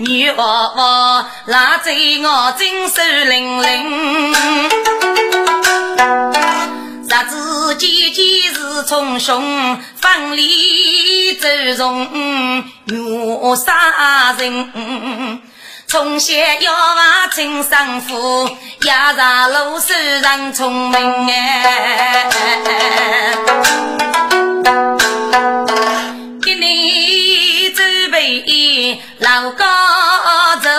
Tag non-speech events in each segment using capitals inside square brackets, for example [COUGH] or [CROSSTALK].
女娃娃拉着我，精神灵灵。日子渐渐是匆匆，分离走从月杀人。从小要望亲生父，压上路手上聪明哎。给你准备老高。走，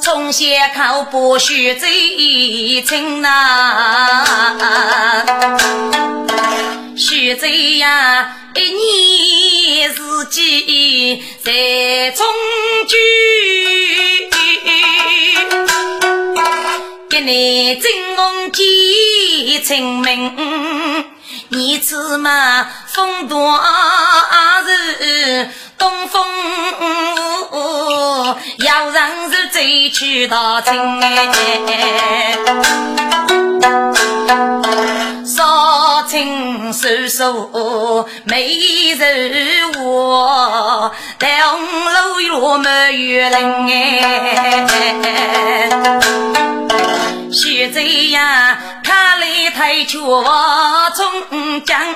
从先考不学最轻呐，学这呀一年四季在中居，给你正红几清明，你子嘛风多日。东风要让是追去到亲哎，少情手手没人我，但红楼月没月人哎，学这样看来太缺中将。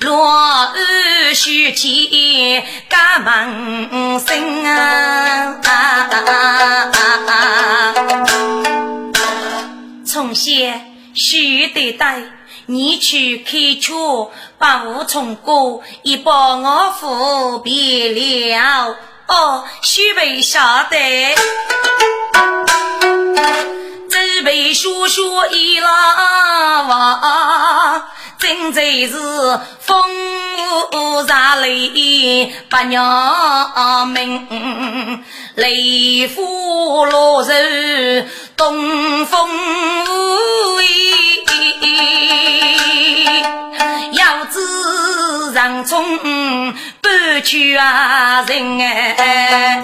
落日须见家门生啊！从前须得带你去开车，把我从哥已帮我扶别了。哦，须为晓得，老王。真在是风雨上泪把娘命，雷虎落日东风要知人中半句啊人哎。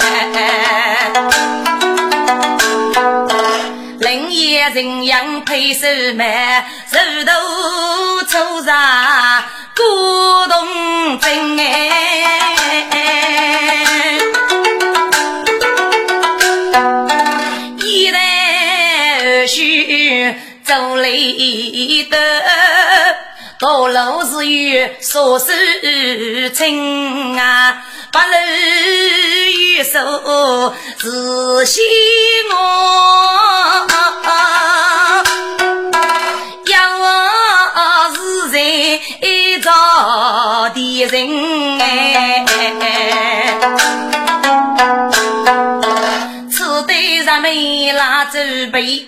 人也人样配手慢，手头粗上古铜针哎，一来二去走累的，高楼是有少事情啊。不露玉手自惜我，要我是在造的人哎，此对人们拉走背，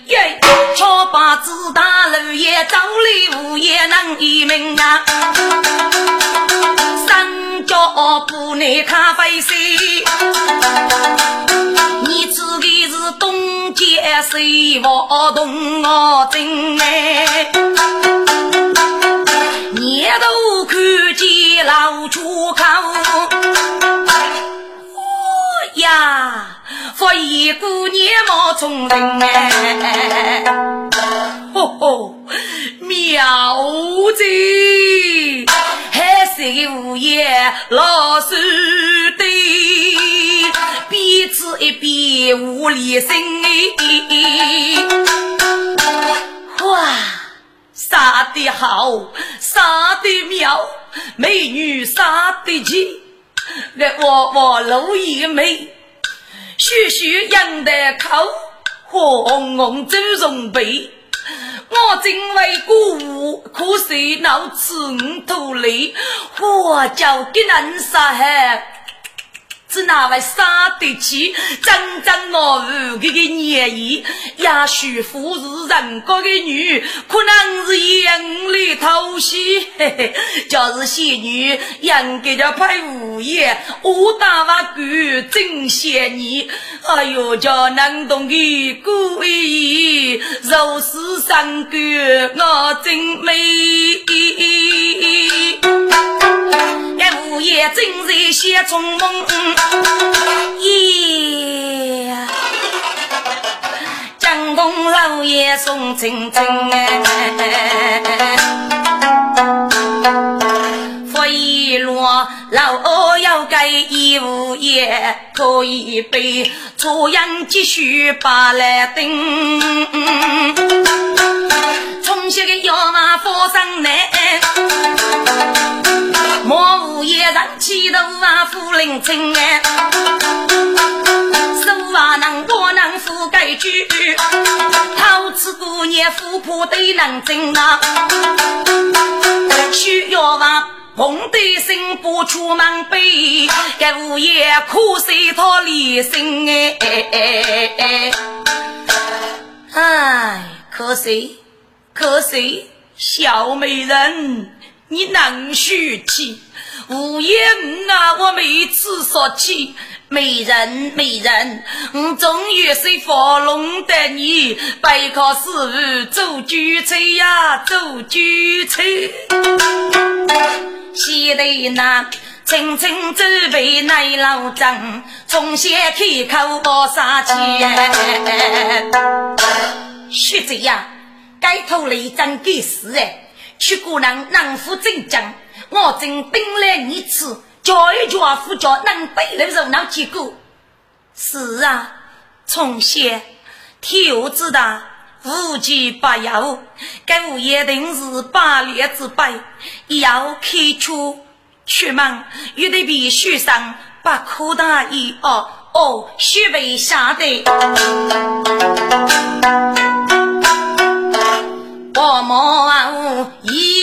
巧把子大路也走里无也能一命啊。叫不内咖啡色，你指的是东街水房东我真哎，年都看见老出口，哦呀，发现姑娘貌聪明哎，吼吼，妙极。谁无言老师的，彼此一边无离心哇，杀得好，杀得妙，美女杀得奇，那娃娃露一眉，徐徐扬得口，红红朱容背。我正为鼓舞，可惜闹吃五头里，我叫给人杀害。是那位杀得起，真正我无这个年意，也许富是人家的女，可能是眼里偷戏。嘿嘿，就是仙女，应该叫派物业，我大话狗真仙女。哎呦，叫能懂的故意，若是三个我真美。一午夜正在写春梦，耶！江东老爷送青春哎，落老二要盖一午夜，可以被朝阳继续把来等，从小的要马佛上来。莫无夜人起头啊，富临城哎，啊能多能富盖居，陶瓷姑娘富婆都能挣啊，需要话红的心不出门背，该无夜苦水讨离心哎，哎，可惜可惜，小美人。你能许气？无言啊！我每次说起美人，美人，我终于是佛龙的你，背靠师傅走举车呀，走举车。西头那层层走背来老张，从先开口报杀气。学者呀，该头雷张给死哎！去姑娘能否正讲，我正兵来一次，教育教夫教能背的热闹结果。是啊，从前天下之大，无奇不有，该物一定是百列之百。要开出出门，又得必须上不可大意哦哦，须备下的。我莫一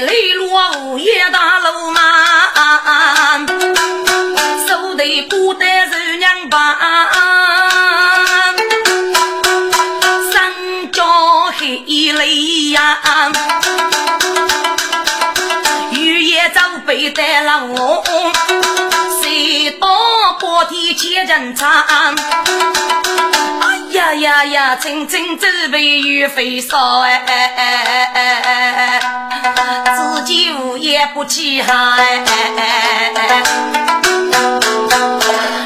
泪落。午夜大路嘛，手提布袋是娘把，三角黑泪呀，雨夜走背带了谁到白天见人长？呀呀呀！层层走背雨飞烧哎！自己无言不起哈哎哎哎！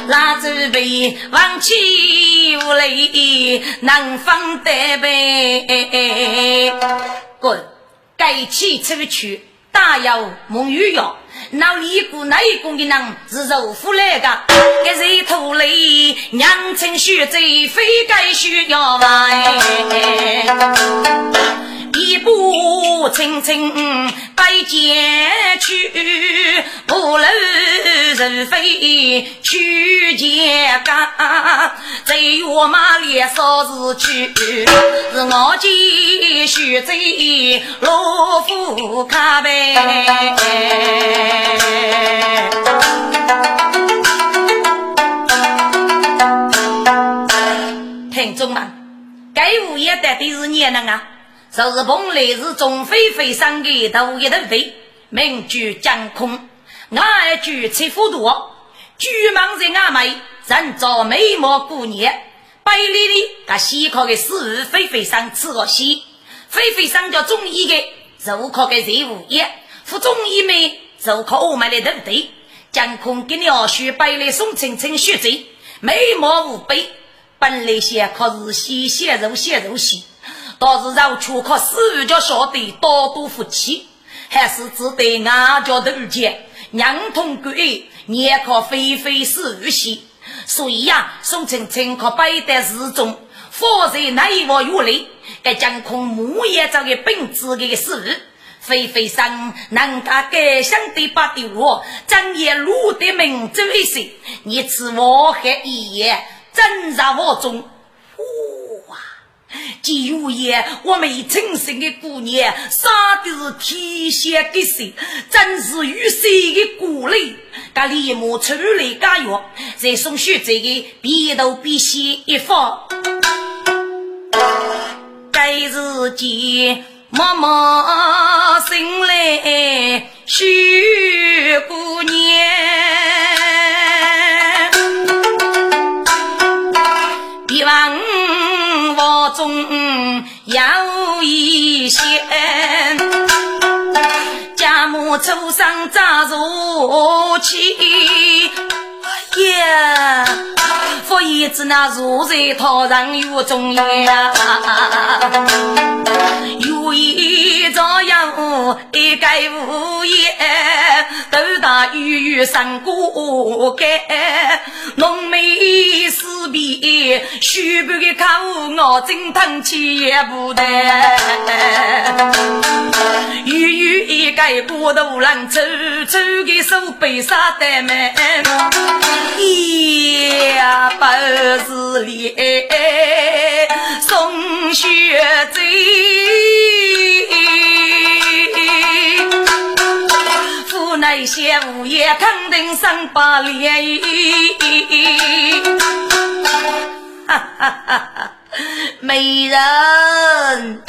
拉走背忘起无泪，能放得背。滚！该起出去，大有梦雨药。那里股那一股的人是肉夫来的，给谁偷嘞？娘亲学贼，非该需要买。一步轻轻拜见去，不露人非去见家。在月马里少时去，是我继续在罗浮卡呗。听众们，该物业的的是你人啊，就是蓬莱是中飞飞上的头一头飞，名居江空，爱居七福多，居忙在阿妹，人造美貌姑娘，百里里他西靠的是飞飞上吃个西，飞飞上叫中医的，入靠的是物业，服中医妹。就靠我们的团队，将空给鸟须百里送青青血贼，美貌无比。本来先靠日西鲜肉鲜肉西，倒是让出靠死叫晓得多多福气。还是只得俺家头见，娘同鬼，也可非非是日戏。所以呀，宋青青可摆在市中，否则那一窝有力，该将空木叶这个本质的事。飞飞上，能家改想的把的我，正夜路的名走一些，你吃我还一夜，真在我中。哇！季如爷，我没亲生的姑娘，杀的是天仙的神，真是与谁的鼓励？他立马出来加药，再送学这个鼻头鼻息一放，该日间。默默醒来，许姑娘，一望我中有一线，家母出生早如起。呀，佛爷子那如在堂上有中央，有一朝阳一个午夜，斗大雨雨三过街，浓眉四鼻须白的口，我真叹气也不得。雨雨一个波头浪，抽抽的手背杀得满。不是脸送雪贼，府内些物业肯定上百里。哈哈哈哈！美人，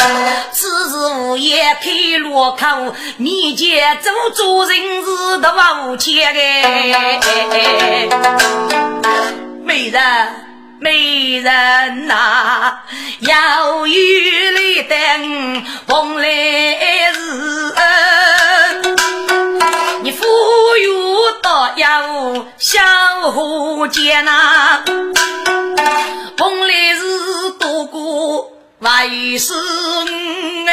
此时午夜开路口，你家做主人是的无钱哎。美人，美人呐，要与你等逢来日，你富裕到要小户间呐。红来是多过为是我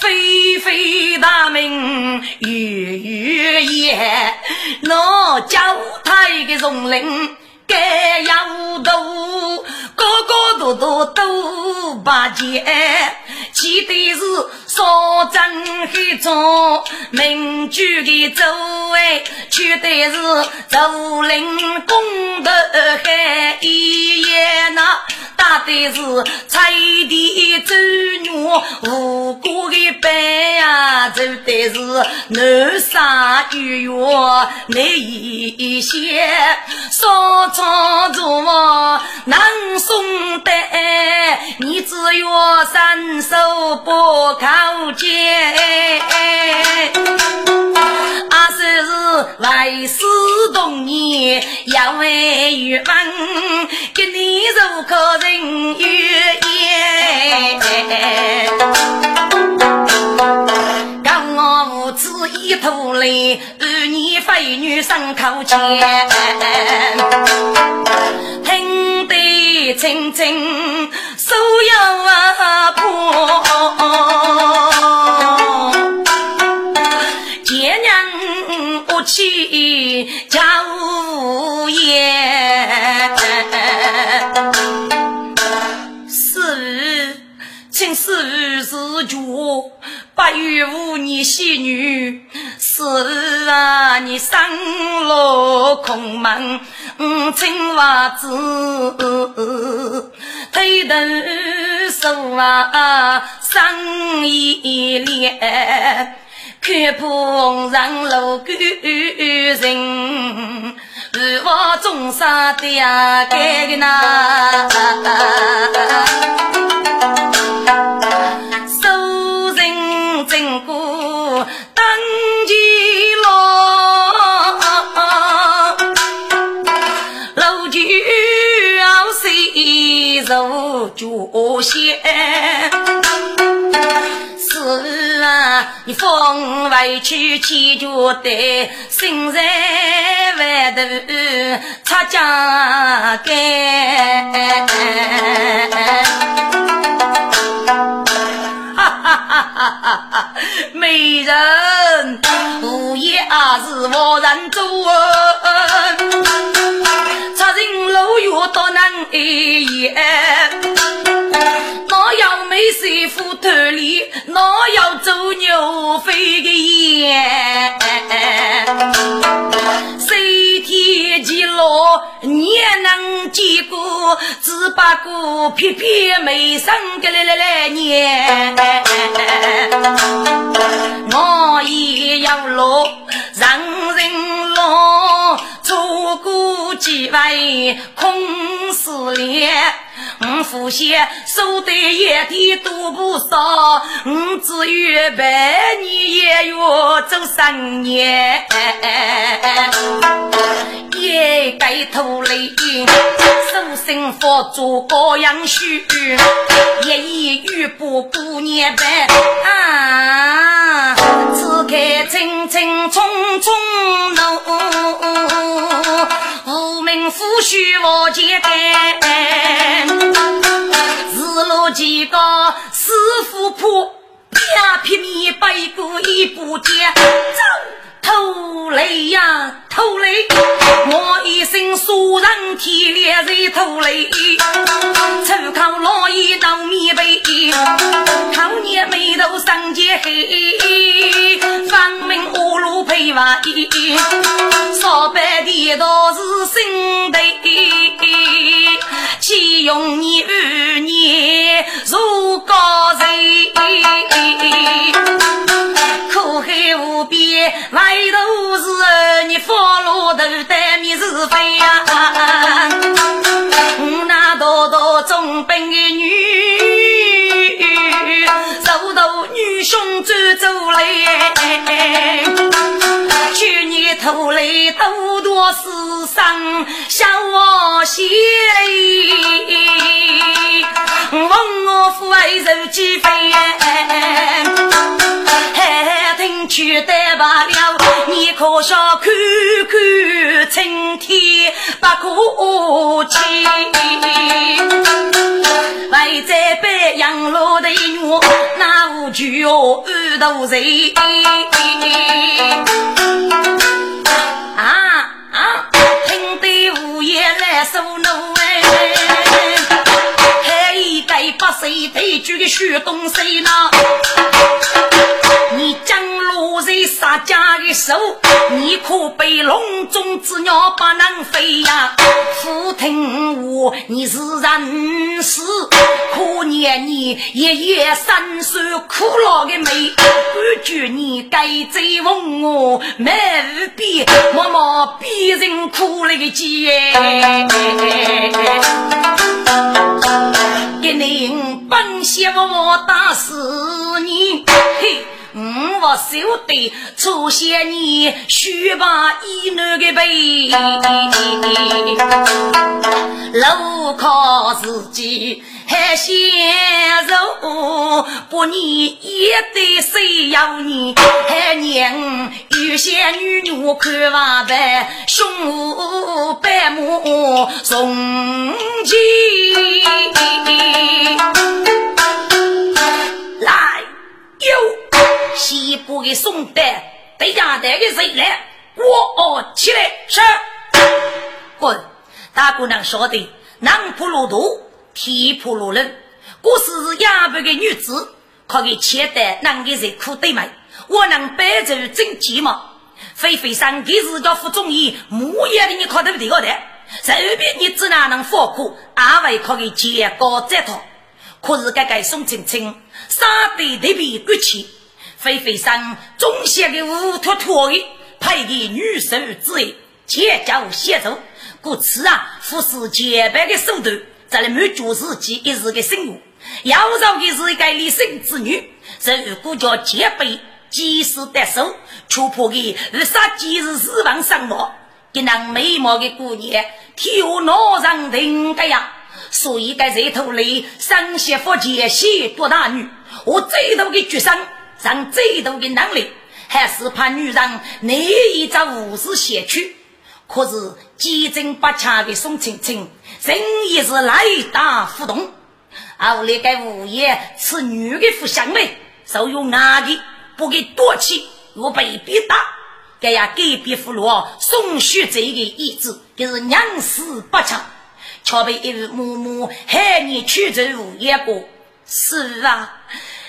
飞飞大名月月夜，那叫他一个荣领。该要都个个都都都把钱，记得是少挣黑种民主的周围，取的是竹林公的海一夜那。打的是菜地走牛，无辜的白呀，走的是南山雨月那一些，少长住能送的，你只有伸手不靠肩。阿是是来世同年要为玉门，给你如可人。情与言，跟我母子一头泪，儿女非女生口前，听得清清，[LAUGHS] 八月五你喜女。是啊，你生落空门，青袜子，推头手啊，生一脸，看破上楼狗人，日我中杀的呀，该个那。如脚先？是啊，你风委屈气就得，心在外头擦家干。哈哈哈！哈哈！美人无言啊是无人做，插进楼院多难言。哪要美媳妇头里，哪要做牛飞的眼？谁天起落，你能见过？只不过偏偏没生个来来来年。我父先手得一点都不少，我只有百年也要走三年。一盖头雷，手心佛做高阳须，一言语不过年半啊！此刻匆匆匆匆，夫婿我接干，日落几个师傅铺，两匹米背过一步走。偷雷呀，偷雷！我一声杀人天烈在偷雷，粗口老爷闹米杯，口年眉头上结黑，方明五路配瓦衣，少白的都是新的，岂用你二年如高人？你是非呀！我那多多中本的女，走到女兄走走来，去年偷来多多世上小我心，问我父爱受几分？听取得罢了，你可笑看看春天不可欺。为在北洋路的女，那无惧哦二头人。啊啊，听得午夜来诉怒哎，还一个八岁对举的许东西呢。你将落在杀家的手，你可被笼中之鸟不能飞呀！父听我，你是人死，可怜你爷爷三岁苦劳的美，感觉你该追问我，没无比默默逼人苦了个结。给您本想我打死你，嘿。我晓得出现你须把一男的背，路靠自己还显肉，不你也得谁要你？还娘有些女女看娃白，胸无白母送亲。来有。西部的宋代，对家带的谁来？我起来是滚！大姑娘说的，男仆路途，天仆路人。我是亚伯的女子，可以切得男的人苦对吗？我能白走真寂寞。非非上给是叫副中医，木叶的你靠得不个的？随便你只哪能放苦，阿伟可以结高这套。可是该该宋青青，杀得特别骨气。飞飞上中写的乌托托的，配给女手之位，结交协助，故此啊，富士洁白的手段，在了满足自己一日的生活。要找的是一个立身之女，如果叫戒备，及时得手，却怕给二杀几日死亡伤亡。一那美貌的姑娘，替我脑上顶个呀，所以该这头里三媳妇结喜多大女，我最多的决心。上最多的能力，还是怕女人难以在无事写去。可是几针八掐的宋青青，人也是来大互动。后来个物业是女的不相美，就用男的不给夺气，我被逼打，该呀给别俘虏送血这个意志，就是娘死不成，却被一位嬷嬷害你去走无一个。是啊，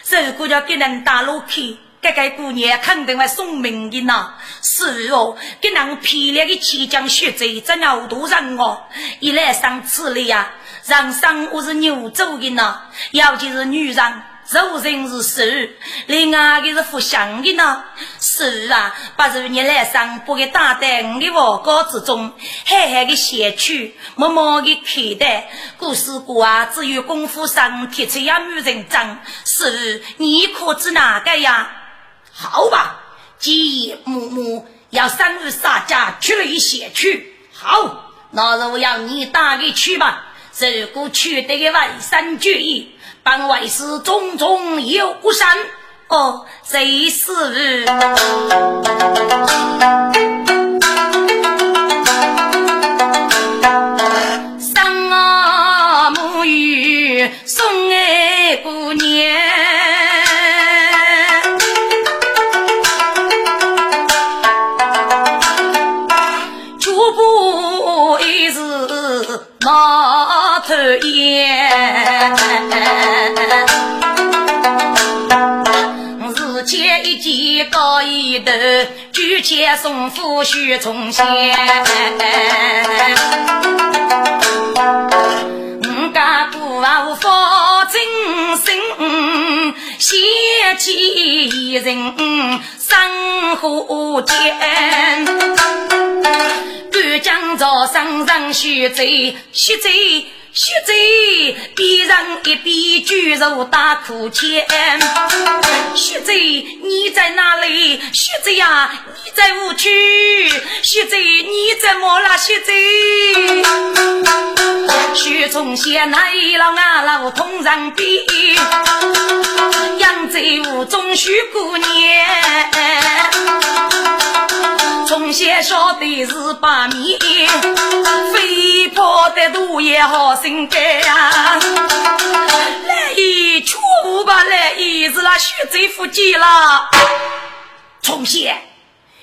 如果要给人打落去，这个姑娘肯定会送命的呐。是哦，给人漂亮的气将血贼怎要多人哦？一来上此里呀，人生我是牛走的呢，尤其是女人。肉人是瘦，另外个是福相的呢。是啊，不如你来生不给打在我的王高之中，狠狠的写去，默默的看待。古时过啊，只有功夫上铁锤呀，女人长。是，你可知哪个呀？好吧，既木木要三日杀家去了一些去。好，那我要你打个去吧。如果取得个外三决意。本为是重重有山，哦，谁是头，举前送夫婿从前。我家姑父真心，嫌弃一人生活艰。干将早上上学走，学走。学贼，边上一边举手打苦钱。学贼，你在哪里？学贼呀，你在屋区。学贼，你怎么了？学贼，学从前来了啊，老同上边，扬州屋中学过年。从前晓得是把面，飞跑的路也好心改呀。来一出五百来一是那徐州福建了。从前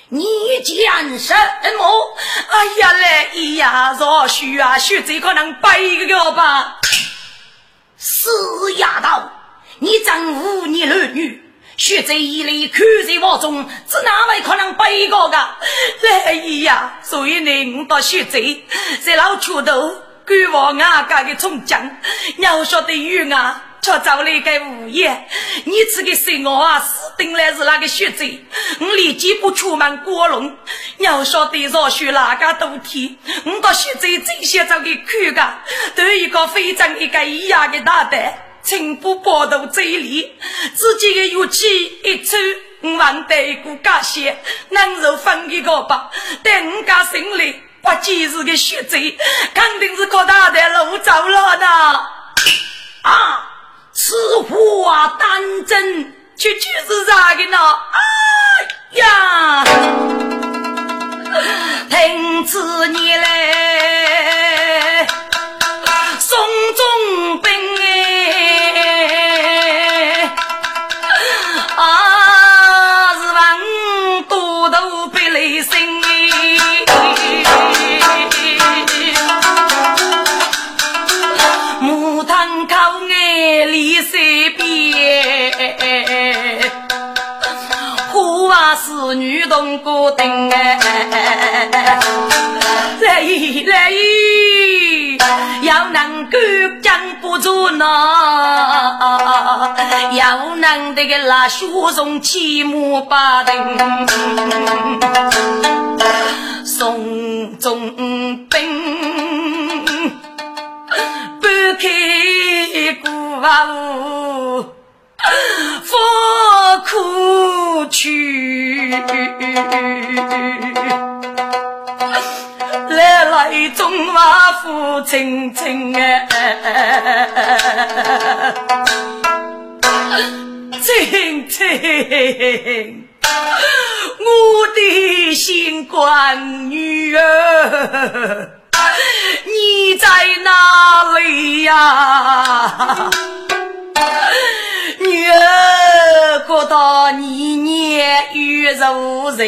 你讲什么？哎呀来一呀，若许啊，徐州可能背一个吧。死丫头，你真无你儿女。血在一里，口在腹中，这哪位可能背个个？来呀！所以呢，我到血在在老桥头赶往俺家的冲江，要晓得冤啊，却找了一个物业。你这个生我啊，死定了是那个血贼，我立即不出门过龙。要晓得若许哪个冬天，我到血贼这些找给看个，都一个非常一个一样的大胆。请不报道这里，自己的乐器一出，我忘得一个感谢，能受分一个吧？但我家心里不仅是个血贼，肯定是靠大的路走了的。啊，此话当真，却却是啥个呢？哎呀，听此你来，送中兵。是女同过灯哎，来一来一，要能够讲不住呢，要能这个拉雪中骑马把灯，送中兵，不开古瓦 [LAUGHS] 风苦去，[LAUGHS] 来来中华父亲亲哎，[LAUGHS] 亲亲，我的新官女儿，你在哪里呀？女儿，过到年年与肉无人，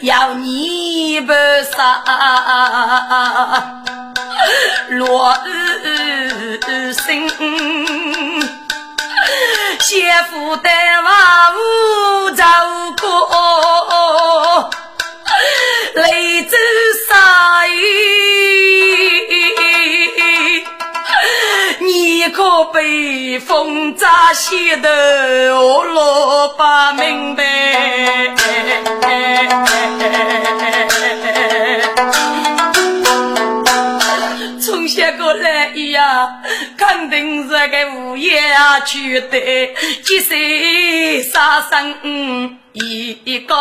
要你不杀，落日星，先夫带娃无照顾，泪珠洒你可被风扎西的我落不明白。从下过来呀，肯定是个无业啊，取得几岁杀生。一个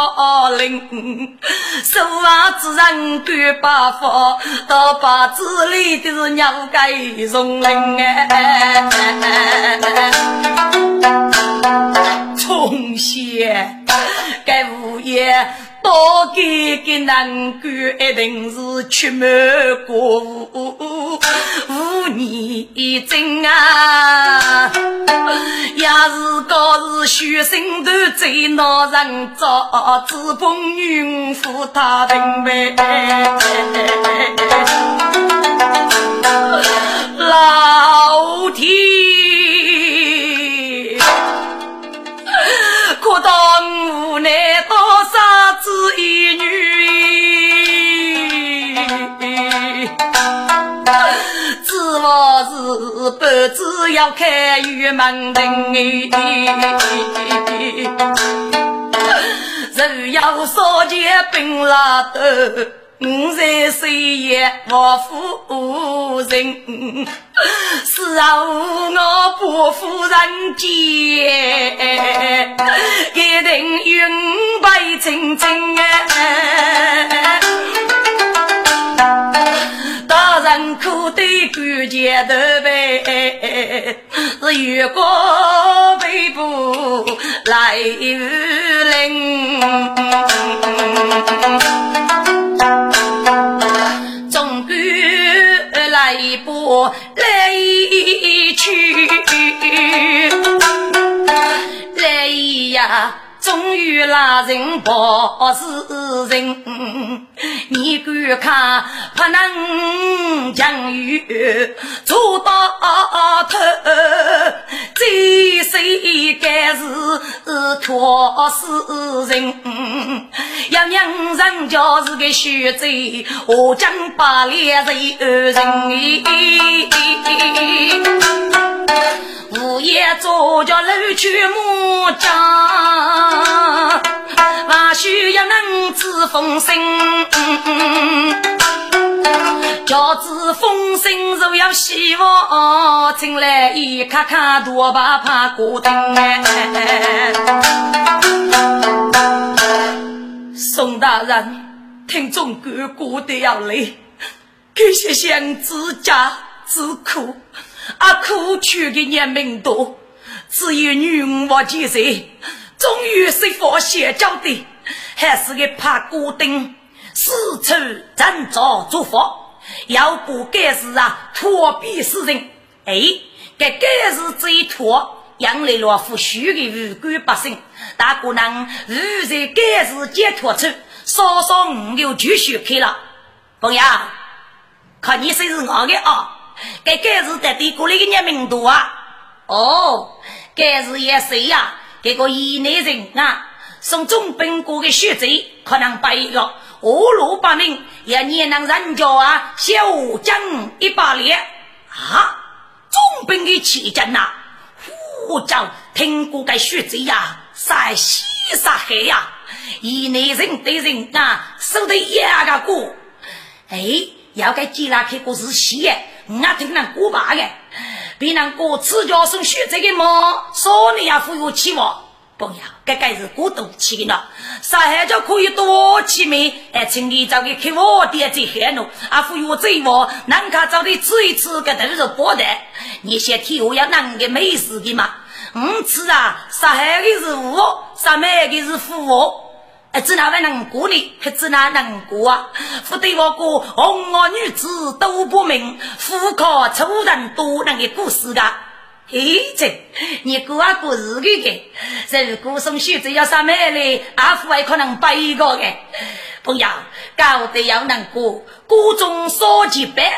零，手啊自然干把佛，到把子里的是鸟该容灵哎。从小该物业。多给个难过，一定是出门过午无年真啊！要是哥是学生都最恼人，早知风云负他平呗。只要开玉门灯人要少结冰拉头。我在岁月我夫人，是啊，我不负人间，一定云白青青哎。大人可得感觉头呗，是月光背部来临。总归来不来去，来呀！终于拉人报是人，你敢看不能将雨做到头？这谁该是托死人？要娘人家是个血贼，我将把脸人人。午夜做着楼去木匠，还需要能知风声。叫知风声，若要希望进来一看看，多怕怕过灯。宋大人，听众哥过得要累，这些想自家自苦。啊，苦去的年命多，只有女我几岁，终于是佛写教的，还是个怕孤灯，四处挣扎做佛，要不该是啊，托比死人。哎，该该是这一托，养来了副虚的无辜百姓，大姑娘如在该是解脱处，稍稍五六就续开了。朋友，看你谁是我的啊？该该是在地过来的人民多啊！哦，该是也谁呀？这个一内人啊，送总兵过的血贼，可能白一个五路八名，也年能人家啊，小将一把脸啊！总兵的旗帜呐，呼叫听过个血贼呀，杀西杀黑呀，一内人对人啊，守得一个过，哎，要该接拉开个是西。我听那古巴的，别人过自家送血这个嘛，说你也富有期望，不要，这该是过度气了。上海就可以多起面，哎，请你找个开我店最黑喽，啊，富有这我，能看找的吃一吃，个都是包的。你先替我要啷个美食的嘛？嗯，吃啊，上海的是富，上海的是富。只哪位能过呢？还只哪能过啊？不对我过红袄女子都不明，富可仇人多那个故事的。嘿，这你过啊过日个个，如果送书只要啥买嘞，阿父还可能背一个个。朋友，搞得要能过，锅中烧几百，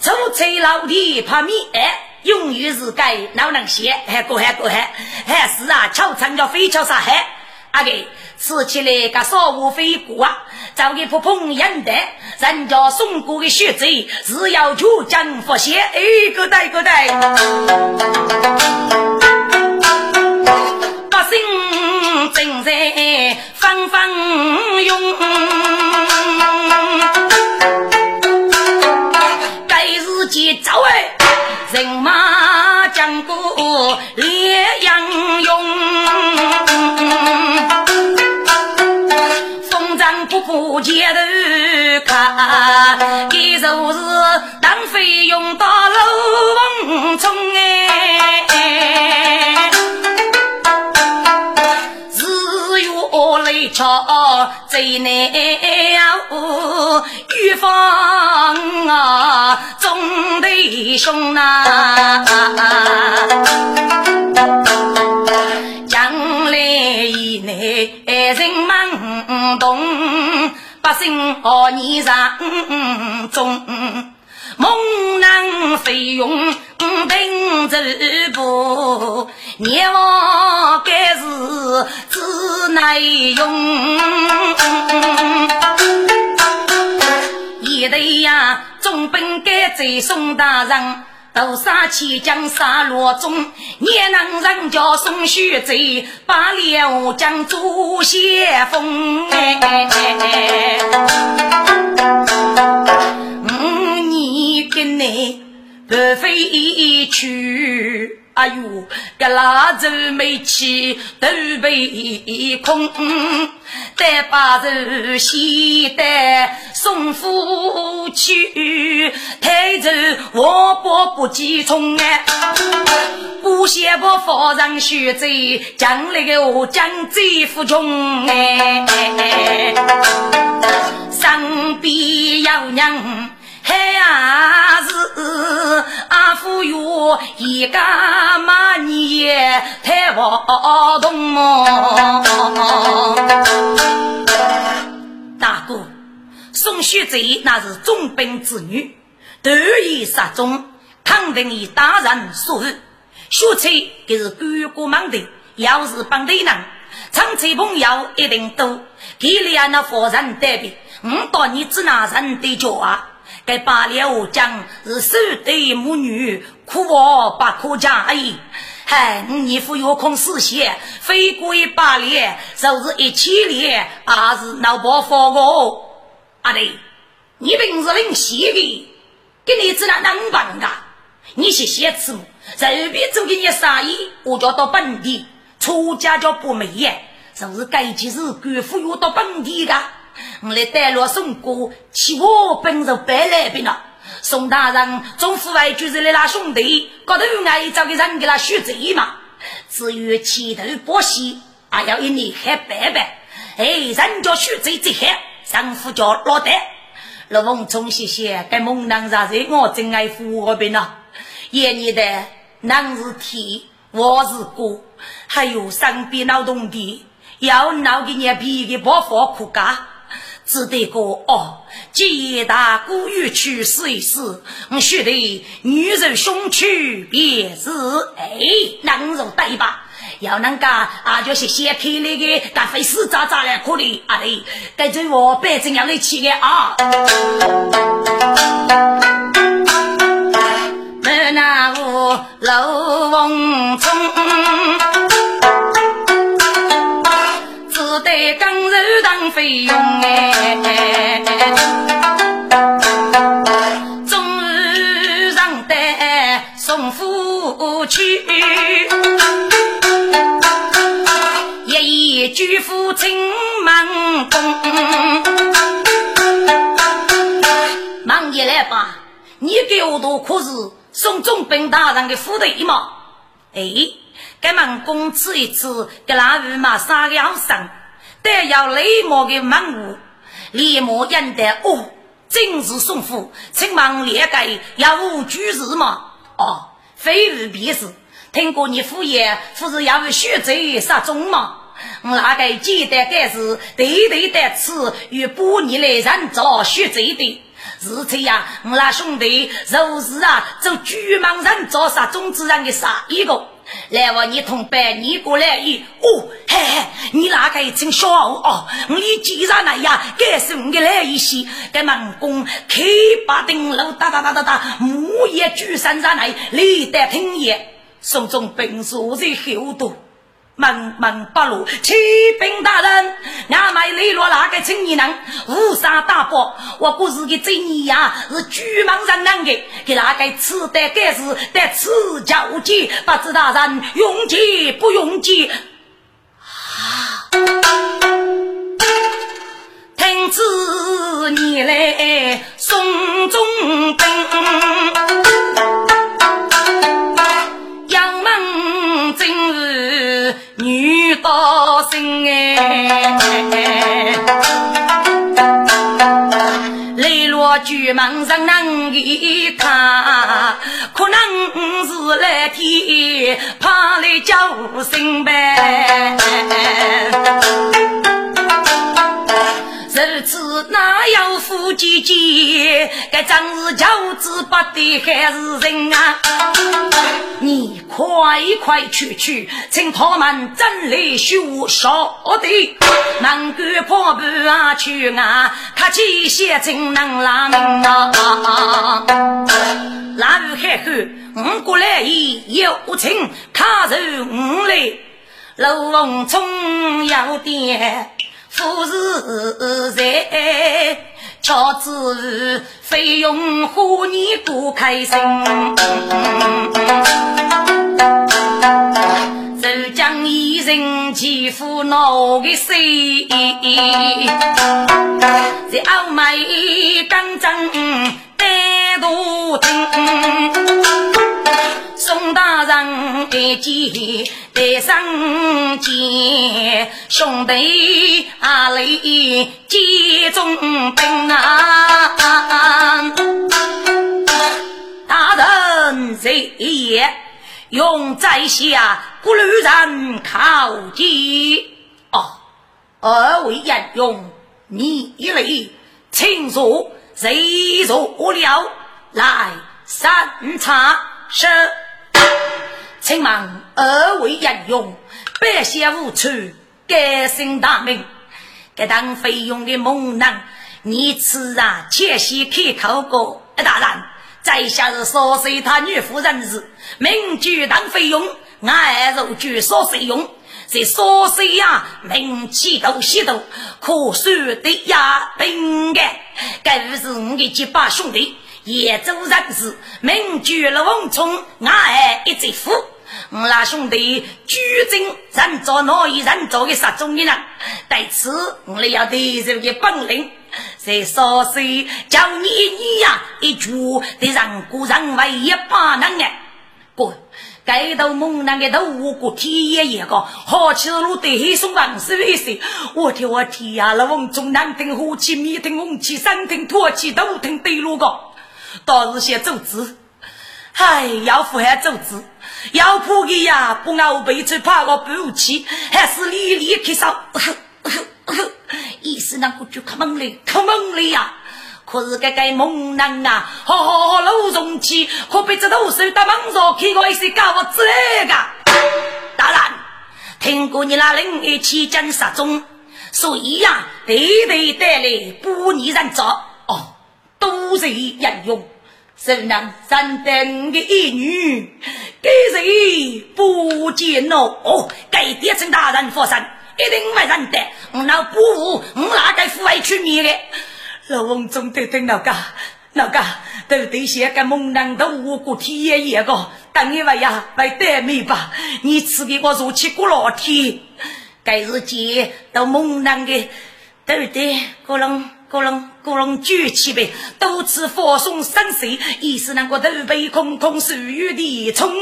出菜老弟怕米哎，永远是该老能写，还过还过还，还是啊，巧成叫飞巧啥还？阿个吃起来个烧无飞过啊，找个普通人的，人家送过的血贼只要求将佛鞋，哎，个对个带，百姓正在纷纷涌，街头看，给就是当费用到楼房中哎，日月雷敲最难熬，预防啊众弟兄啊，将来以内人忙动。百姓何年上中，猛男费用兵走步，阎王该是只耐用。一对呀，总本该在宋大人。斗杀起将杀罗中，也能人叫宋学贼，把刘将朱先锋。五年跟你白飞去。哎呦，个拉走煤气都被空，得把人携带送夫去，抬走我国不计从哎，不写不发人血罪，将来个我将最富穷哎，上边要娘。还是阿夫哟，一个马年太活动哦。大哥，宋学贼那是重兵之女，得以杀中，肯定以大人所欲。学贼给是干过忙的，要是本地人，长期朋友一定多。给了那夫人代表，我到你只拿人的脚啊！该八了将是手对母女，苦我不可讲哎。嗨，你父有空思些，非归八列，就是一千列，还是脑包发个。阿弟，你平时领写的，给你只能能办啊？你写写字，随便做给你生意，我就到本地出家就不美耶，就是该几日官府又到本地的。我来带路送过，起我本是白来兵了。宋大人，总府外就是来拉兄弟，高头爱找个人给他续罪嘛。至于前头不喜，还要一年还白白。哎，人家续罪这些，丈夫叫老戴。老翁从谢谢，该猛男啥子？我真爱扶我兵了。爷爷的男是天，我是哥，还有身边劳动的，要闹给你皮的包袱苦干。只得个哦，既大姑欲去试一试，我须得女人胸躯便是哎，能肉对吧？要能噶啊，就是先开那个干费事渣渣来可以啊嘞，跟着我白怎样的去的啊？门那屋楼翁冲。费用哎，终日让得送夫去，一夜举夫进门宫。忙也来吧，你给我多可是送总兵大人的府队嘛？哎，给门公吃一次，给那鱼嘛杀了生。得要雷魔的满屋，雷魔认得哦，真是送福，请忙列盖要无居士嘛？哦，非是便是，听过你父爷不是要血贼杀忠吗？那个记得该是对对的吃与半年来人造血贼的。是这样，我那兄弟就是啊，走巨蟒人造杀种子人的杀一个。来我你同伴，你过来一哦，嘿嘿，你那个一称小哦，我既然那样，该是我的来一些，该门工开把灯楼哒哒哒哒哒，木叶举山上来，立得听也，手中兵书在后头。门门不露，启禀大人，俺们雷落那个青年人无杀大伯，我故事的这你呀是巨蟒人能的，给那个吃的该是得吃交接，不知大人用计不用计啊？听旨你来送中兵。女道心哎，泪落巨蟒上能一看，可能是来天怕来叫心呗。如此哪有夫妻间？该真是教子不得还是人啊？你快快去去，请他们整理修少的能够破布啊去啊，他起些真能拉命啊！拉雨海后，我过来已有情，他受我来，楼凤冲要点。富士在，乔子费用花你多开心。浙江一人欺负哪个谁？在澳门刚正单独听。宋大人一见得上见，兄弟阿来接中兵啊！大人在也，用在下不留人靠近。哦，二位英勇，你一来，请坐，谁坐了？来，三茶是。请问二位英勇，百邪无处，改姓大名，该当费用的猛男，你此啊，且先开口过。大人，在下是少岁他女夫人是名居当费用，俺儿入居少岁用，这少岁呀，名气都稀多，可算得呀，本该该不是我的结拜兄弟。也州人士，名居了王冲，俺儿一直夫。我那兄弟居正人做哪一人做的杀中的人？对此我们要得这个本领，在少岁叫你你呀一句，得让古人为一把能啊！过该头猛男的头我过天爷爷个，好气路对黑松王是一些。我天我天呀！那王中南听火气，密听红气，山听土气，都听对路个。倒是些走子，嗨，要符合走子，要扑的呀，不熬背出怕我不气，还是里里去烧，意思那个就可猛嘞，可猛嘞呀！可是这个猛男啊，好好好老容气，可别这都手打猛上开个一些搞我子来个。大人，听过你那人一起讲杀中，所以呀，对对带来不逆人走哦。都是人用，谁能三等的一女，给谁不见哦？哦，给爹称大人佛神，一定会认得。我那不服，我哪个父爱去灭的？老王总得听那个，那个都得些个猛男都无过体验一个，等一位呀，来得没吧？你赐给我如起过老天，该日节都猛男的，对不对？可能。古龙古龙举起杯，多次发送生死，意思那个头被空空，属于的冲。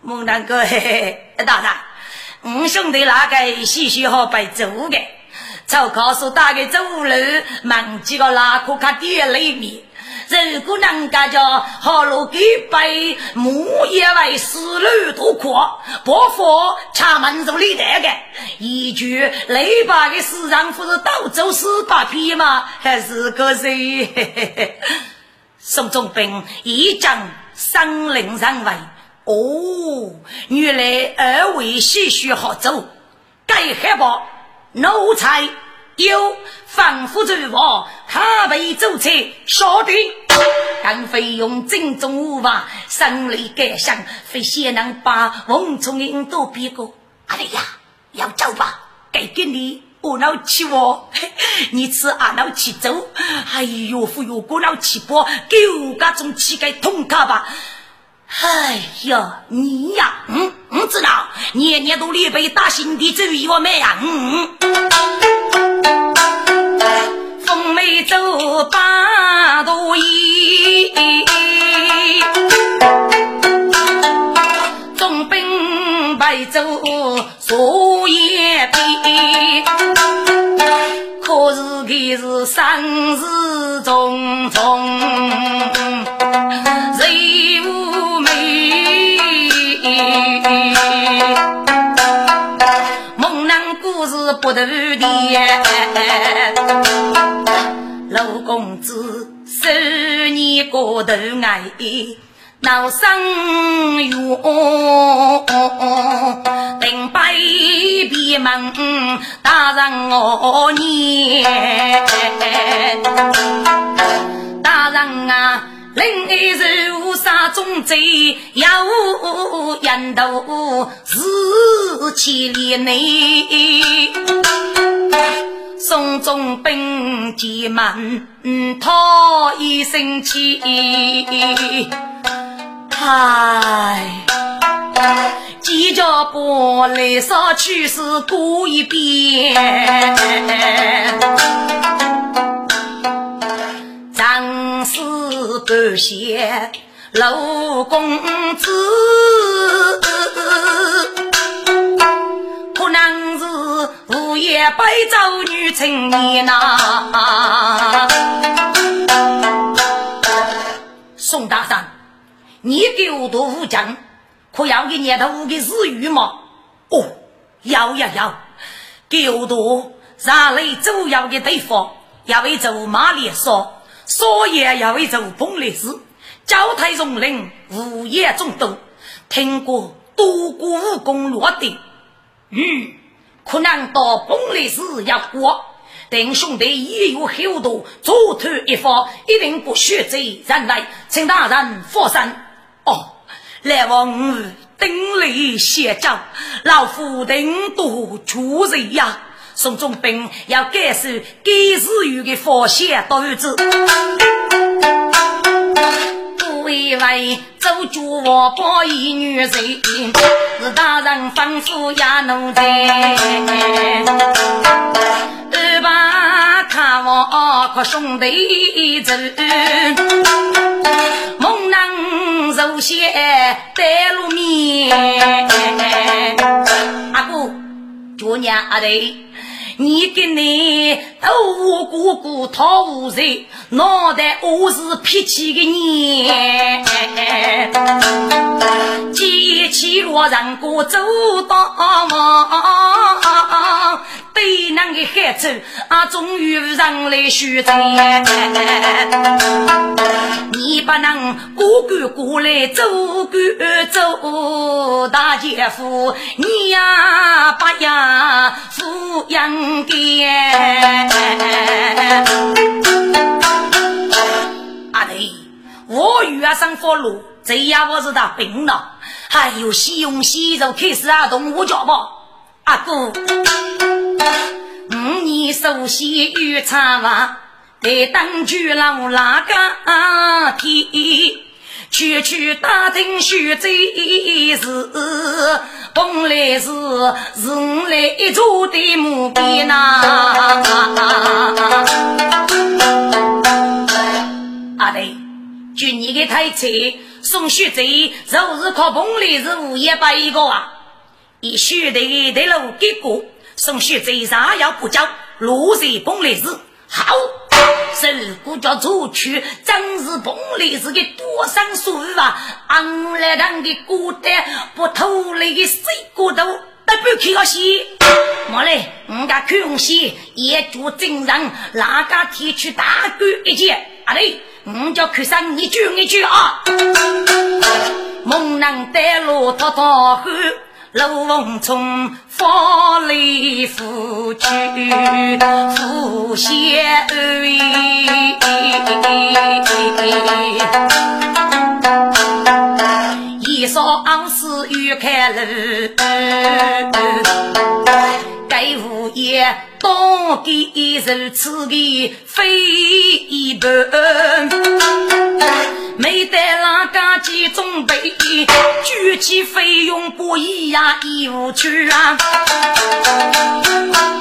孟大哥，嘿嘿，大人，五兄弟哪个细细好白做的，就告诉大概走路，忙几个拉裤卡跌了一面，如果能干叫好路给背，木也为死路多阔，伯父恰门入里带个，一句雷把的市场不是到处是把皮吗？还是个谁？宋仲兵一将上令上位，哦，原来二位些许好走，该害怕奴才。有防护住我，他被走车说的，更非用正宗武法，胜利改想，非先能把红虫引都别过。阿弟呀，要走吧，该给你我老气我，[LAUGHS] 你吃阿老气走。哎呦，忽悠过老气包，给我家种乞丐痛卡吧。哎呀，你呀，嗯，我知道，年年都练被打心底主意我没呀，嗯。风梅走八度衣，中兵白走树叶边，可是他是生死重重，不得的，老公子十年过头爱闹生怨，定百闭门打人我念，大人啊！另一手杀中贼，要人头是千里内。宋仲兵急忙讨一声气，唉，几家把来杀去是过一遍。不谢老公子，可能是无业白走女青年呐。宋大山，你给我多武将，可要给年头五个日语吗？哦，要要要，给我多让来主要的对方，要为走马连说。所以要为做崩烈士，交太容人无业中毒，听过多过武功落地，嗯，可能到崩烈士要过，等兄弟也有厚度，左头一方一定不许贼人来，请大人放心。哦，来往五丁力协教，老夫定多出人呀。宋仲兵要改守给日语的发现刀子，不为周家我报一女人，是大人吩咐也奴才。二把看我和兄弟走，猛男肉馅带路面，阿哥，姑娘阿弟。你跟你都无姑姑讨无人，脑袋我是脾气的你。几起若让过走大忙，对那个孩子啊，终于让来许罪。你不能过关过来走关走，大姐夫，你呀不呀抚养的。阿弟，我遇上佛路，这样我是他病了，还有西用西肉开始啊动我脚吧，阿哥。五年熟悉与长房，待当局老哪个天？区区打听徐州事，本来是是我来一座的墓碑呐。阿弟，据你的推测，宋徐州就是靠本来是物业一个啊，以徐州的路给过。宋学最上要不交，落水崩来时，好，如果不叫出去，真是碰来是个多生树啊！俺来当的孤单，不偷来的水果头，都不去个戏。莫嘞，我家空戏也做正人，哪家提出大干一件？阿嘞，我叫看上你句一句啊！猛男带路滔滔河。陆凤从方里赴去，赴相会。一双是玉开路，该无言当给如此的非一般。没得那家几种备，举起费用不一呀，义务去啊！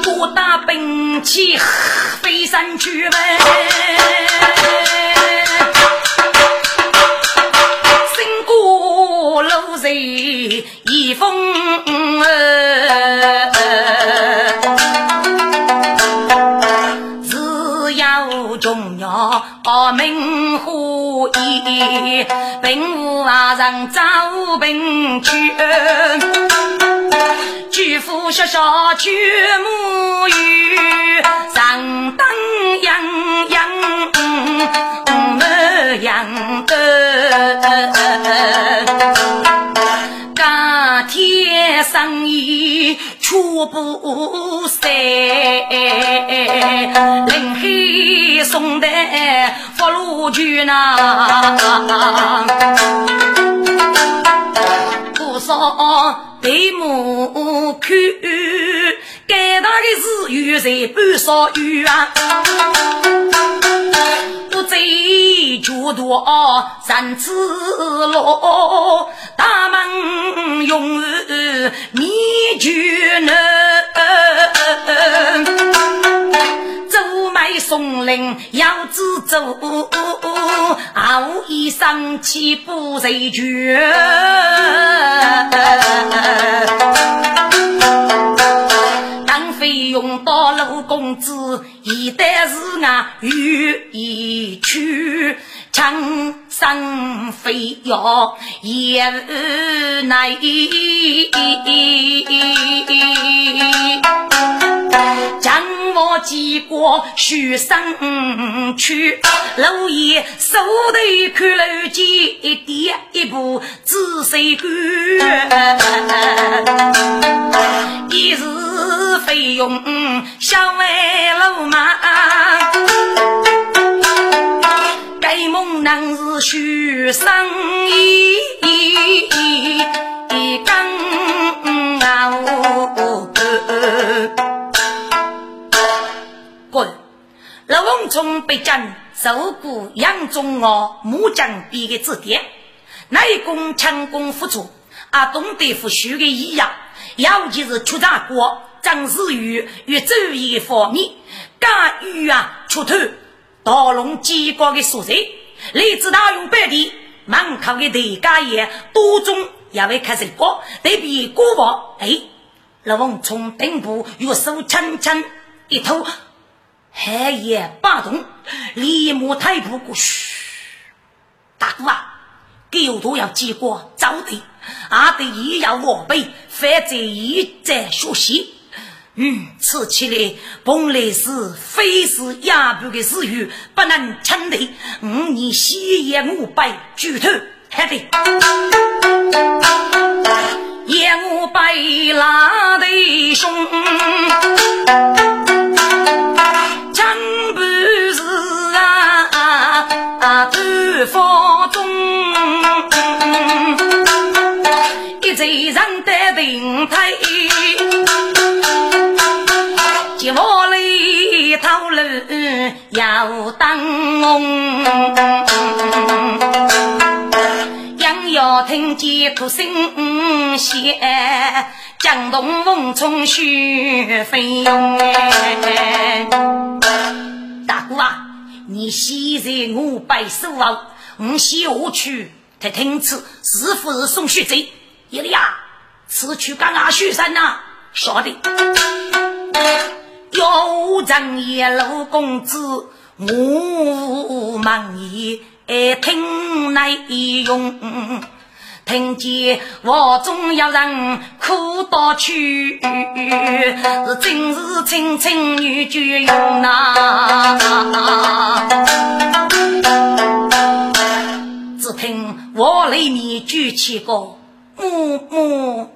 不打兵器飞山去呗，新过路人一封儿。重要名呼义，并无外人招兵去。举夫小小举母语，上当洋洋不散，临海送的福禄去呐，不少对目看，该大的是雨在半少雨啊。贼绝多三次落，大门永远灭绝呢。走麦松林要知走，无一生气不随绝。费用到陆公子，一旦是俺愿意去，长生费药也无奈。将我几过许生去，路也手头看路见一点一步仔细看，一日费用小万路马，该梦能是许生意，刚啊！我滚老王从北京受过杨宗傲木匠编的字典，内功强功付出，啊，懂得复书的一样，尤其是出战过张世宇与周易方面，敢于啊出头，大龙机关的素材，来自大用百地门口的大家业多种也会开始过，对比古往，哎，老王从顶部用手轻轻一吐。寒夜八动，立马抬步过去。大哥啊，给有多要结果早的，阿得也要我背，反正一再学习。嗯，吃起来本来是非是压不的事语，不能称的。五年西夜五百举头，还得夜五百拉的凶。暗房中，一贼人的灵胎，要当红，杨要听见哭声响，江东风冲雪飞涌大哥啊！你现在我拜手后，我先下去他听此是否是送血贼？爷呀，此去干阿雪山呐？晓得。[COUGHS] 有正一路公子，我忙意听内容。听见话中有人哭到去，是真是青青女眷用呐。只听话里面举起个木木，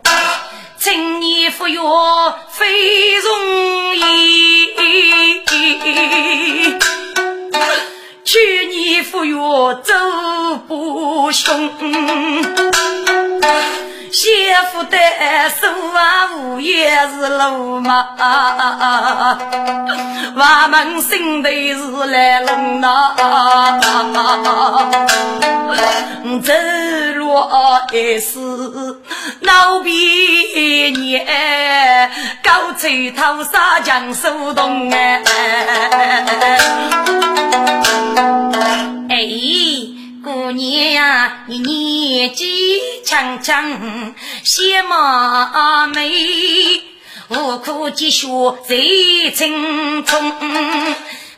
今年服药非容易，[LAUGHS] 去年服药走不凶。先富的手啊，无也是路嘛，我们心头是来龙呐，走路也是闹别扭，高吹头沙将手动哎，哎。姑娘呀，你年纪轻轻，相貌美，无可积雪最青春。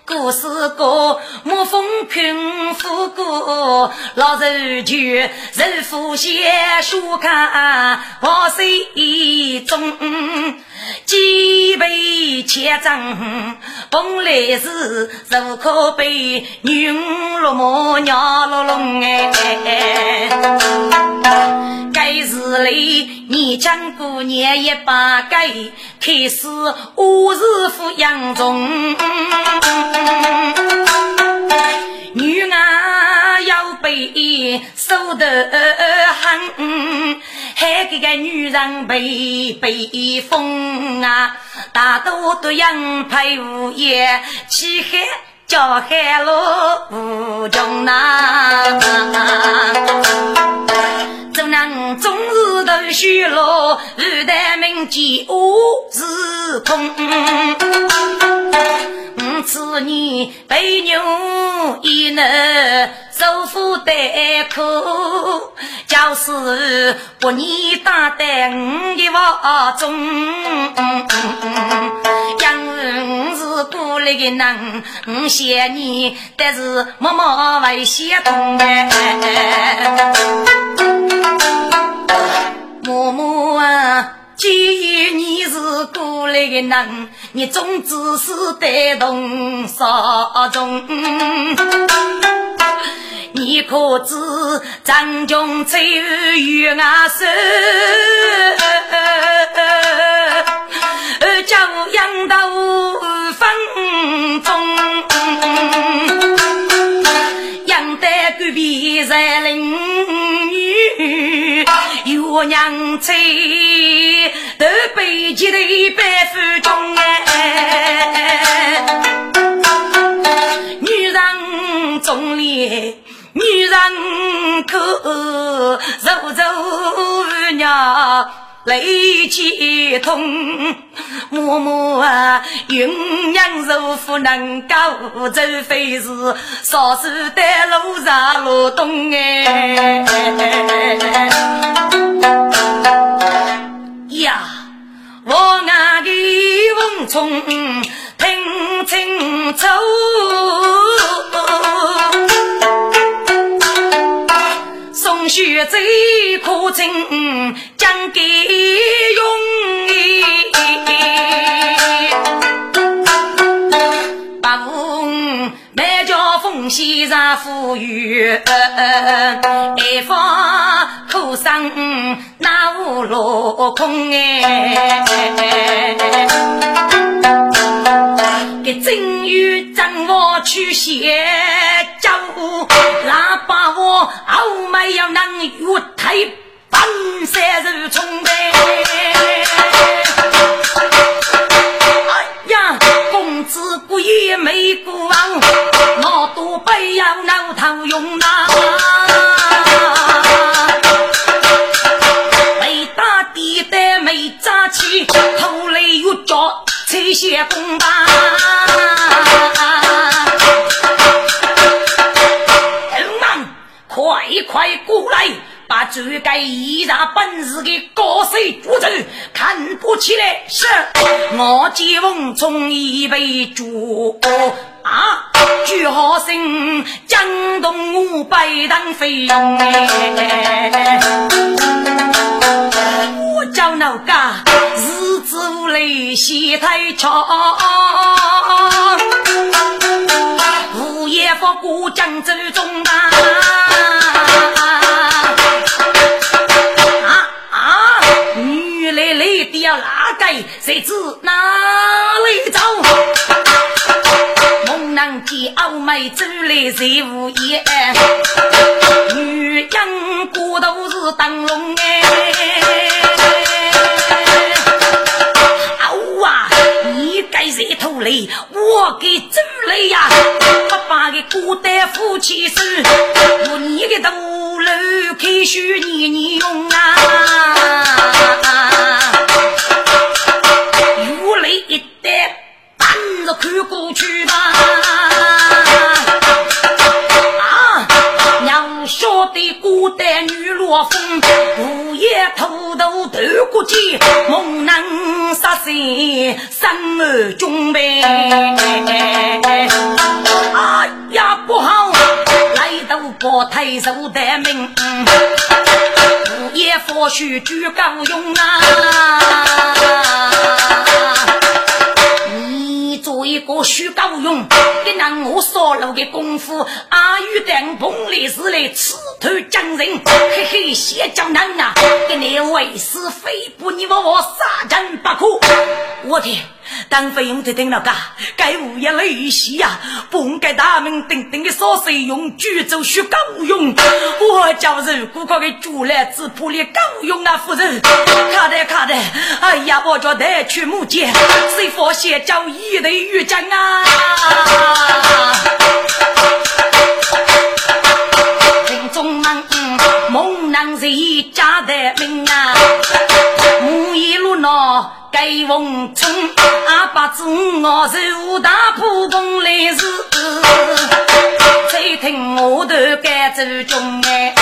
故事歌，莫风平复过，老人就人夫写书看话水中。几杯千张，本来是如可悲，女落寞娘落龙哎。该日里你将姑娘一把盖，开始我是抚养中。女儿要被守得狠，还给个女人被被封啊！大多都养配无业，起海叫海路无穷呐！怎能总是都虚落，日旦明间无时空。此年被牛一能受苦待苦，就是不你打在五的话中。养是过来的人，我谢你，但是默默为相同哎。默默啊。既然你是过来的人，你总只是带动少中。你可知张琼最与俺说，叫养到风中，养得隔壁在邻女，有娘在。都北京的百夫中哎，女人中烈，女人可柔柔娘泪几痛，默默啊，云娘如夫能够走，非是少数的路上路东哎。呀，我爱的翁冲听清楚，送血最可亲，讲给用把翁满家风喜上富裕，一方苦生。那无落空哎，给正月正我去写招呼，那把我后没要能月台半山如冲呗。哎呀，公子不也没过往，我多背要闹头用呐。头来又脚，吹些风吧。很忙，快快过来，把这个一大本事的高手捉走，看不起来。是，我接风从一杯酒。啊，巨好声江东五百当费用哎，我叫老家日子无累西太长，午夜放过江州中啊。哪个谁知哪里走？猛男见傲妹走来谁无言？女人过都是灯笼哎！好啊，你该谁头嘞？我给走嘞呀！爸爸的孤单夫妻手，用你的头颅开许你生儿中呗。哎呀，不好，来到波台受的命，午夜佛学举高用啊。你做一个虚高勇，跟那我所露的功夫，阿玉等碰来是来刺头将人，嘿嘿，谢江南啊，给你为师非不你我我杀人不可，我的！当费用的等了噶，该物业雷西呀，不该大名鼎鼎的少水用举州学高用，我叫人顾客给煮来只铺里高用啊夫人，看的看的，哎呀，我叫带去木剑，谁发现叫一雷玉将啊？林中忙，猛男谁家的命啊？闹。盖瓮村，阿爸子我是武大浦公来时，再听我的甘州中哎。